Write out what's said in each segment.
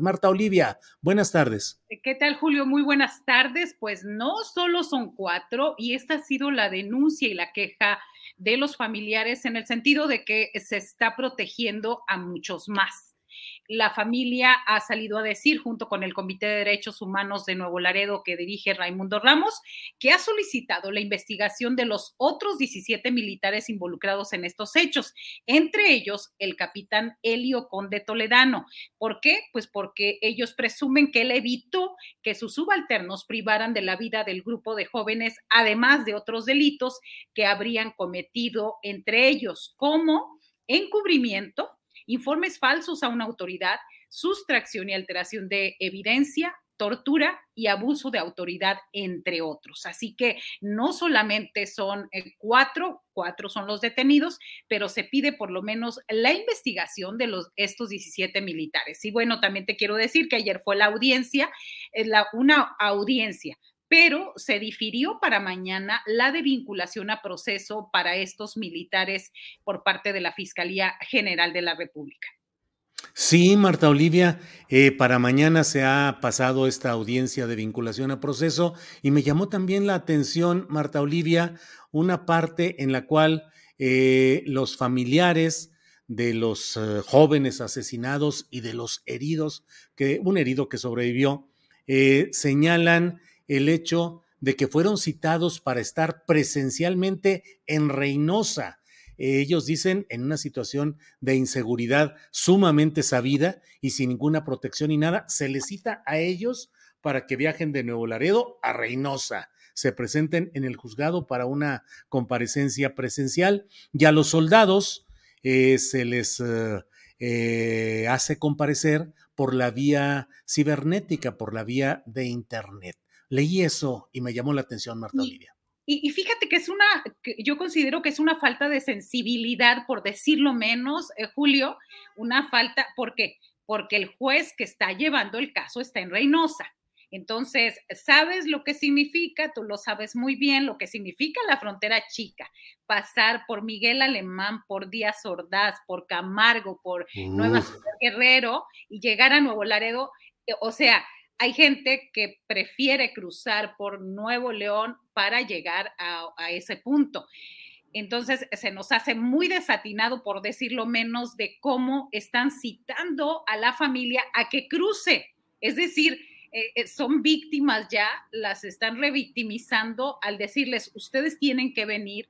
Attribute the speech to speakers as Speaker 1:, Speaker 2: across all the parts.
Speaker 1: Marta Olivia, buenas tardes.
Speaker 2: ¿Qué tal, Julio? Muy buenas tardes. Pues no solo son cuatro, y esta ha sido la denuncia y la queja de los familiares en el sentido de que se está protegiendo a muchos más. La familia ha salido a decir, junto con el Comité de Derechos Humanos de Nuevo Laredo que dirige Raimundo Ramos, que ha solicitado la investigación de los otros 17 militares involucrados en estos hechos, entre ellos el capitán Helio Conde Toledano. ¿Por qué? Pues porque ellos presumen que él evitó que sus subalternos privaran de la vida del grupo de jóvenes, además de otros delitos que habrían cometido entre ellos, como encubrimiento, informes falsos a una autoridad, sustracción y alteración de evidencia, tortura y abuso de autoridad, entre otros. Así que no solamente son eh, cuatro, cuatro son los detenidos, pero se pide por lo menos la investigación de los, estos 17 militares. Y bueno, también te quiero decir que ayer fue la audiencia, eh, la, una audiencia pero se difirió para mañana la de vinculación a proceso para estos militares por parte de la Fiscalía General de la República.
Speaker 1: Sí, Marta Olivia, eh, para mañana se ha pasado esta audiencia de vinculación a proceso y me llamó también la atención, Marta Olivia, una parte en la cual eh, los familiares de los eh, jóvenes asesinados y de los heridos, que un herido que sobrevivió, señalan el hecho de que fueron citados para estar presencialmente en Reynosa. Ellos dicen en una situación de inseguridad sumamente sabida y sin ninguna protección ni nada, se les cita a ellos para que viajen de Nuevo Laredo a Reynosa, se presenten en el juzgado para una comparecencia presencial y a los soldados eh, se les eh, eh, hace comparecer por la vía cibernética, por la vía de Internet. Leí eso y me llamó la atención, Marta Olivia.
Speaker 2: Y, fíjate que es una, yo considero que es una falta de sensibilidad, por decirlo menos, eh, Julio, una falta, ¿por qué? Porque el juez que está llevando el caso está en Reynosa. Entonces, sabes lo que significa, tú lo sabes muy bien, lo que significa la frontera chica, pasar por Miguel Alemán, por Díaz Ordaz, por Camargo, por Nueva Ciudad Guerrero y llegar a Nuevo Laredo, eh, o sea, hay gente que prefiere cruzar por Nuevo León para llegar a, ese punto. Entonces, se nos hace muy desatinado, por decirlo menos, de cómo están citando a la familia a que cruce. Es decir, eh, eh, son víctimas ya, las están revictimizando al decirles, ustedes tienen que venir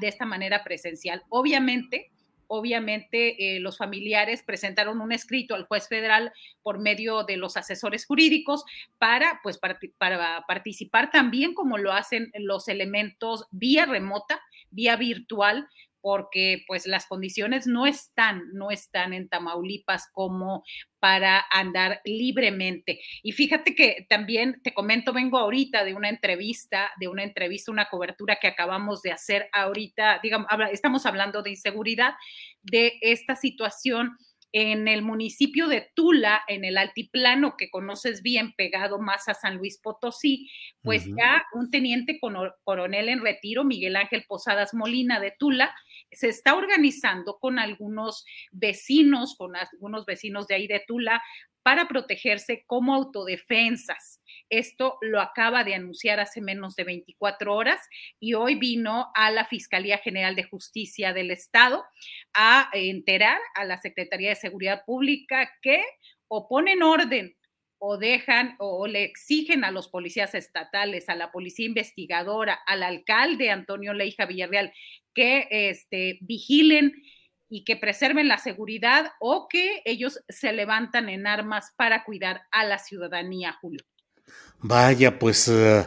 Speaker 2: de esta manera presencial. Obviamente, obviamente eh, los familiares presentaron un escrito al juez federal por medio de los asesores jurídicos para, pues, para, para participar también como lo hacen los elementos vía remota, vía virtual, porque pues las condiciones no están, no están en Tamaulipas como para andar libremente. Y fíjate que también te comento, vengo ahorita de una entrevista, de una entrevista, una cobertura que acabamos de hacer ahorita, digamos, estamos hablando de inseguridad, de esta situación en el municipio de Tula, en el altiplano que conoces bien, pegado más a San Luis Potosí, pues ya un teniente coronel en retiro, Miguel Ángel Posadas Molina de Tula, se está organizando con algunos vecinos, con algunos vecinos de ahí de Tula, para protegerse como autodefensas. Esto lo acaba de anunciar hace menos de 24 horas y hoy vino a la Fiscalía General de Justicia del Estado a enterar a la Secretaría de Seguridad Pública que o ponen orden o dejan o le exigen a los policías estatales, a la policía investigadora, al alcalde Antonio Leija Villarreal que este, vigilen y que preserven la seguridad o que ellos se levantan en armas para cuidar a la ciudadanía, Julio.
Speaker 1: Vaya, pues eh,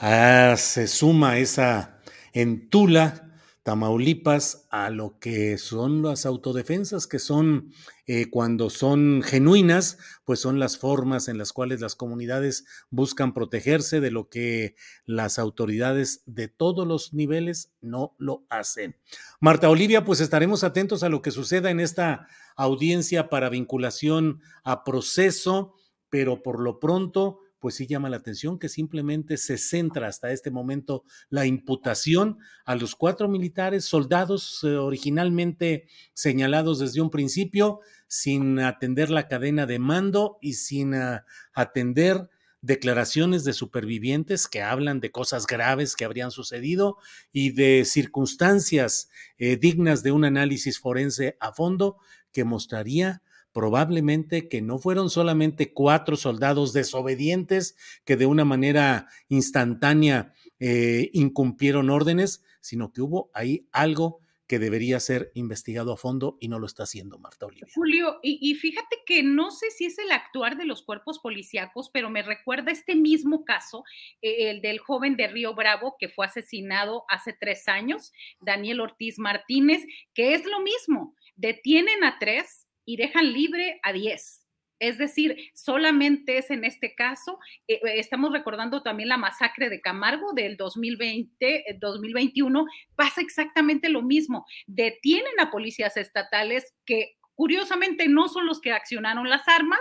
Speaker 1: ah, se suma esa entula Tamaulipas a lo que son las autodefensas, que son eh, cuando son genuinas, pues son las formas en las cuales las comunidades buscan protegerse de lo que las autoridades de todos los niveles no lo hacen. Marta Olivia, pues estaremos atentos a lo que suceda en esta audiencia para vinculación a proceso, pero por lo pronto pues sí llama la atención que simplemente se centra hasta este momento la imputación a los cuatro militares, soldados eh, originalmente señalados desde un principio, sin atender la cadena de mando y sin ah, atender declaraciones de supervivientes que hablan de cosas graves que habrían sucedido y de circunstancias eh, dignas de un análisis forense a fondo que mostraría probablemente que no fueron solamente cuatro soldados desobedientes que de una manera instantánea eh, incumplieron órdenes, sino que hubo ahí algo que debería ser investigado a fondo y no lo está haciendo Marta Olivia.
Speaker 2: Julio, y, fíjate que no sé si es el actuar de los cuerpos policíacos, pero me recuerda este mismo caso, eh, el del joven de Río Bravo que fue asesinado hace tres años, Daniel Ortiz Martínez, que es lo mismo, detienen a tres, y dejan libre a 10. Es decir, solamente es en este caso, eh, eh, estamos recordando también la masacre de Camargo del 2020, 2021, eh, pasa exactamente lo mismo. Detienen a policías estatales que curiosamente no son los que accionaron las armas,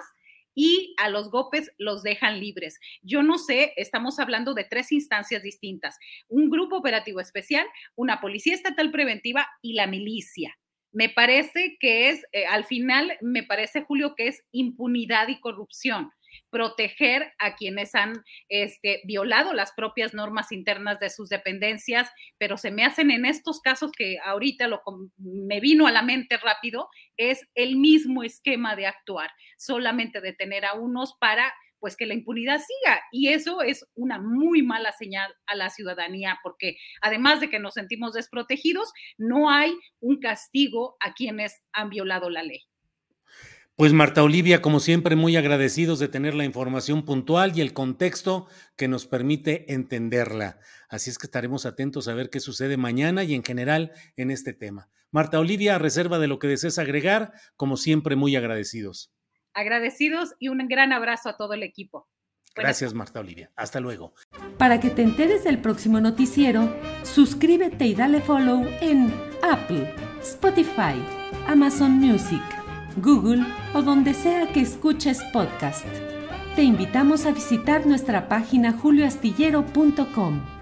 Speaker 2: y a los golpes los dejan libres. Yo no sé, estamos hablando de tres instancias distintas, un grupo operativo especial, una policía estatal preventiva y la milicia me parece que es, eh, al final, me parece, Julio, que es impunidad y corrupción proteger a quienes han este, violado las propias normas internas de sus dependencias, pero se me hacen en estos casos que ahorita lo, me vino a la mente rápido, es el mismo esquema de actuar, solamente detener a unos para pues que la impunidad siga. Y eso es una muy mala señal a la ciudadanía, porque además de que nos sentimos desprotegidos, no hay un castigo a quienes han violado la ley.
Speaker 1: Pues Marta Olivia, como siempre, muy agradecidos de tener la información puntual y el contexto que nos permite entenderla. Así es que estaremos atentos a ver qué sucede mañana y en general en este tema. Marta Olivia, a reserva de lo que desees agregar, como siempre, muy agradecidos
Speaker 2: agradecidos y un gran abrazo a todo el equipo.
Speaker 1: Gracias, Marta Olivia. Hasta luego.
Speaker 3: Para que te enteres del próximo noticiero, suscríbete y dale follow en Apple, Spotify, Amazon Music, Google o donde sea que escuches podcast. Te invitamos a visitar nuestra página julioastillero.com.